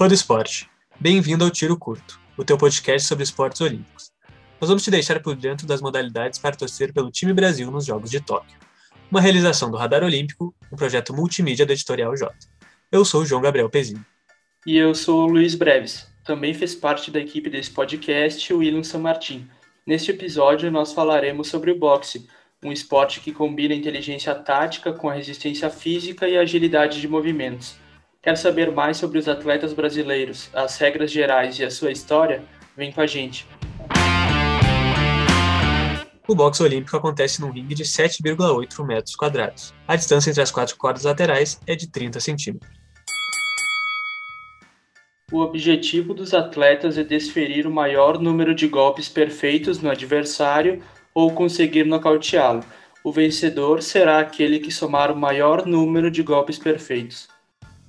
Fã do esporte, bem-vindo ao Tiro Curto, o teu podcast sobre esportes olímpicos. Nós vamos te deixar por dentro das modalidades para torcer pelo time Brasil nos Jogos de Tóquio. Uma realização do Radar Olímpico, um projeto multimídia do Editorial J. Eu sou o João Gabriel Pezinho. E eu sou o Luiz Breves. Também fez parte da equipe desse podcast o William San Martin. Neste episódio, nós falaremos sobre o boxe, um esporte que combina inteligência tática com a resistência física e agilidade de movimentos. Quer saber mais sobre os atletas brasileiros, as regras gerais e a sua história? Vem com a gente. O boxe olímpico acontece num ringue de 7,8 metros quadrados. A distância entre as quatro cordas laterais é de 30 centímetros. O objetivo dos atletas é desferir o maior número de golpes perfeitos no adversário ou conseguir nocauteá-lo. O vencedor será aquele que somar o maior número de golpes perfeitos.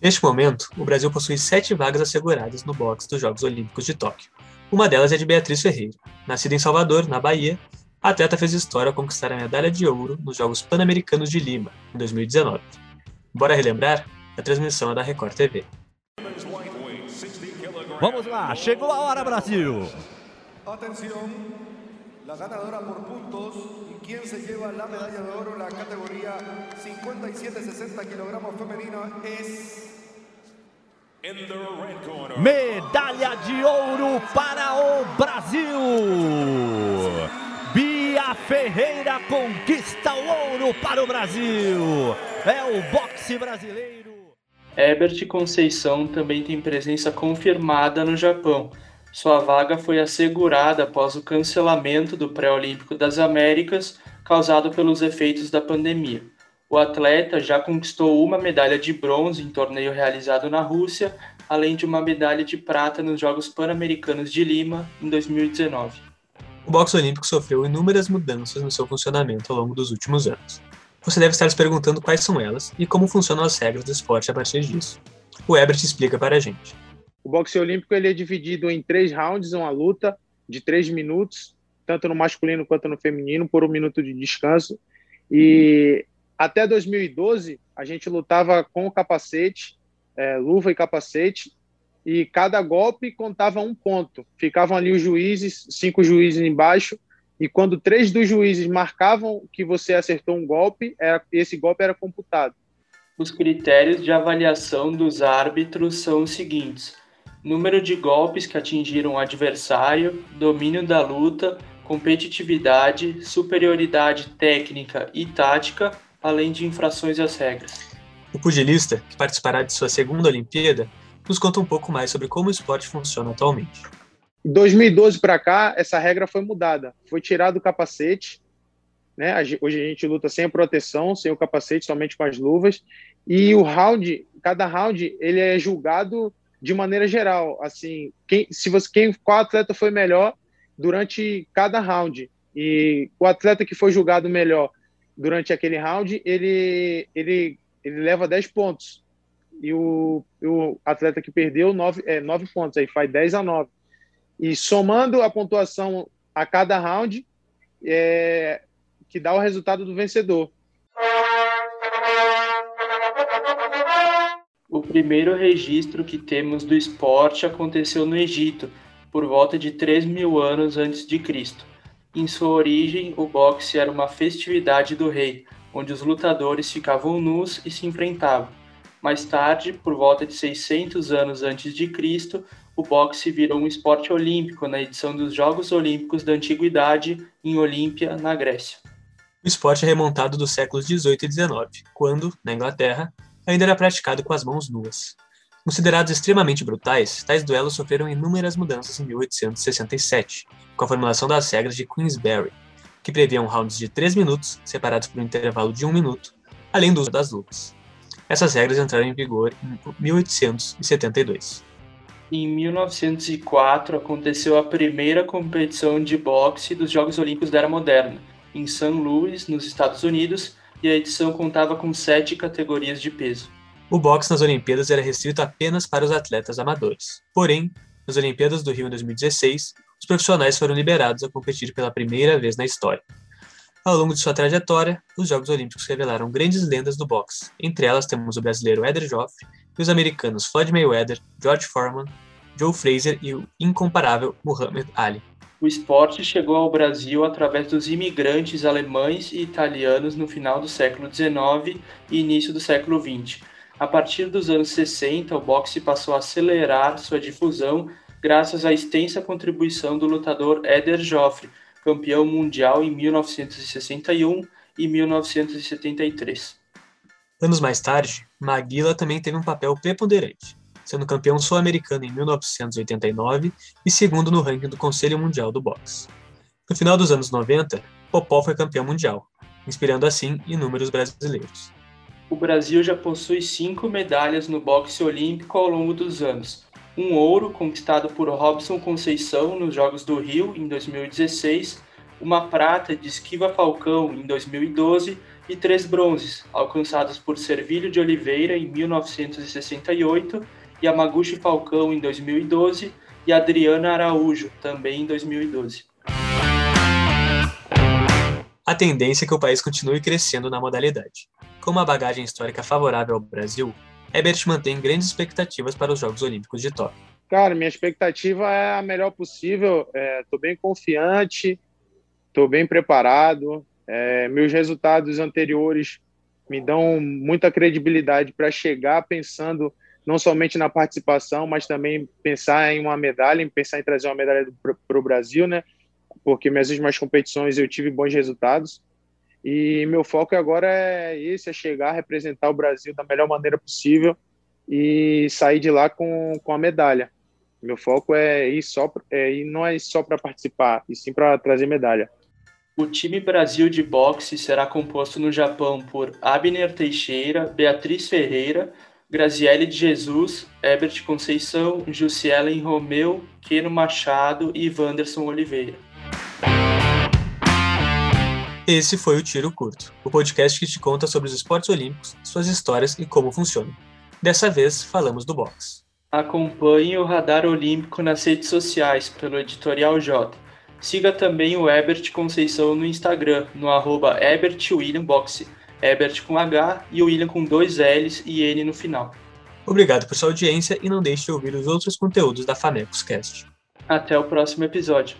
Neste momento, o Brasil possui sete vagas asseguradas no boxe dos Jogos Olímpicos de Tóquio. Uma delas é de Beatriz Ferreira. Nascida em Salvador, na Bahia, a atleta fez história ao conquistar a medalha de ouro nos Jogos Pan-Americanos de Lima, em 2019. Bora relembrar? A transmissão é da Record TV. Vamos lá, chegou a hora, Brasil! Atenção, la ganadora por puntos y quien se lleva la medalla de oro en la categoría 57-60 kilogramos femenina es... Medalha de ouro para o Brasil! Bia Ferreira conquista o ouro para o Brasil! É o boxe brasileiro! Herbert Conceição também tem presença confirmada no Japão. Sua vaga foi assegurada após o cancelamento do Pré-Olímpico das Américas causado pelos efeitos da pandemia. O atleta já conquistou uma medalha de bronze em torneio realizado na Rússia, além de uma medalha de prata nos Jogos Pan-Americanos de Lima em 2019. O boxe olímpico sofreu inúmeras mudanças no seu funcionamento ao longo dos últimos anos. Você deve estar se perguntando quais são elas e como funcionam as regras do esporte a partir disso. O Ebert explica para a gente. O boxe olímpico ele é dividido em três rounds, uma luta de três minutos, tanto no masculino quanto no feminino, por um minuto de descanso. E até 2012, a gente lutava com o capacete, é, luva e capacete, e cada golpe contava um ponto. Ficavam ali os juízes, cinco juízes embaixo, e quando três dos juízes marcavam que você acertou um golpe, era, esse golpe era computado. Os critérios de avaliação dos árbitros são os seguintes: número de golpes que atingiram o adversário, domínio da luta, competitividade, superioridade técnica e tática, além de infrações às regras. O pugilista, que participará de sua segunda Olimpíada, nos conta um pouco mais sobre como o esporte funciona atualmente. Em 2012 para cá, essa regra foi mudada. Foi tirado o capacete, né? Hoje a gente luta sem a proteção, sem o capacete, somente com as luvas. E o round, cada round, ele é julgado de maneira geral. Assim, quem, se você, quem, qual atleta foi melhor durante cada round. E o atleta que foi julgado melhor durante aquele round, ele, ele, ele leva 10 pontos. E o, o atleta que perdeu, 9, é, 9 pontos, aí faz 10 a 9. E somando a pontuação a cada round, é, que dá o resultado do vencedor. O primeiro registro que temos do esporte aconteceu no Egito, por volta de 3 mil anos antes de Cristo. Em sua origem, o boxe era uma festividade do rei, onde os lutadores ficavam nus e se enfrentavam. Mais tarde, por volta de 600 anos antes de Cristo, o boxe virou um esporte olímpico na edição dos Jogos Olímpicos da Antiguidade em Olímpia, na Grécia. O esporte é remontado dos séculos 18 e 19, quando, na Inglaterra, ainda era praticado com as mãos nuas. Considerados extremamente brutais, tais duelos sofreram inúmeras mudanças em 1867, com a formulação das regras de Queensberry, que previam rounds de 3 minutos, separados por um intervalo de 1 minuto, além do uso das luvas. Essas regras entraram em vigor em 1872. Em 1904 aconteceu a primeira competição de boxe dos Jogos Olímpicos da Era Moderna, em St. Louis, nos Estados Unidos, e a edição contava com sete categorias de peso. O boxe nas Olimpíadas era restrito apenas para os atletas amadores. Porém, nas Olimpíadas do Rio em 2016, os profissionais foram liberados a competir pela primeira vez na história. Ao longo de sua trajetória, os Jogos Olímpicos revelaram grandes lendas do boxe. Entre elas temos o brasileiro Eder Joffre e os americanos Floyd Mayweather, George Foreman, Joe Frazier e o incomparável Muhammad Ali. O esporte chegou ao Brasil através dos imigrantes alemães e italianos no final do século XIX e início do século XX. A partir dos anos 60, o boxe passou a acelerar sua difusão graças à extensa contribuição do lutador Eder Joffre, campeão mundial em 1961 e 1973. Anos mais tarde, Maguila também teve um papel preponderante, sendo campeão sul-americano em 1989 e segundo no ranking do Conselho Mundial do Boxe. No final dos anos 90, Popó foi campeão mundial, inspirando assim inúmeros brasileiros. O Brasil já possui cinco medalhas no boxe olímpico ao longo dos anos, um ouro conquistado por Robson Conceição nos Jogos do Rio em 2016, uma prata de Esquiva Falcão em 2012 e três bronzes, alcançados por Servílio de Oliveira em 1968, Yamaguchi Falcão em 2012 e Adriana Araújo também em 2012. A tendência é que o país continue crescendo na modalidade. Com uma bagagem histórica favorável ao Brasil, Ebert mantém grandes expectativas para os Jogos Olímpicos de Tóquio. Cara, minha expectativa é a melhor possível. Estou é, bem confiante, estou bem preparado. É, meus resultados anteriores me dão muita credibilidade para chegar pensando não somente na participação, mas também pensar em uma medalha, em pensar em trazer uma medalha para o Brasil, né? Porque minhas últimas competições eu tive bons resultados. E meu foco agora é esse, é chegar, representar o Brasil da melhor maneira possível e sair de lá com, com a medalha. Meu foco é ir só, é ir, não é só para participar, e sim para trazer medalha. O time Brasil de boxe será composto no Japão por Abner Teixeira, Beatriz Ferreira, Graziele de Jesus, Herbert Conceição, Jussielen Romeu, Keno Machado e Wanderson Oliveira. Esse foi o Tiro Curto, o podcast que te conta sobre os esportes olímpicos, suas histórias e como funcionam. Dessa vez, falamos do boxe. Acompanhe o Radar Olímpico nas redes sociais pelo Editorial J. Siga também o Ebert Conceição no Instagram, no arroba EbertWilliamBoxe. Ebert com H e o William com dois L's e N no final. Obrigado por sua audiência e não deixe de ouvir os outros conteúdos da Famecos Cast. Até o próximo episódio.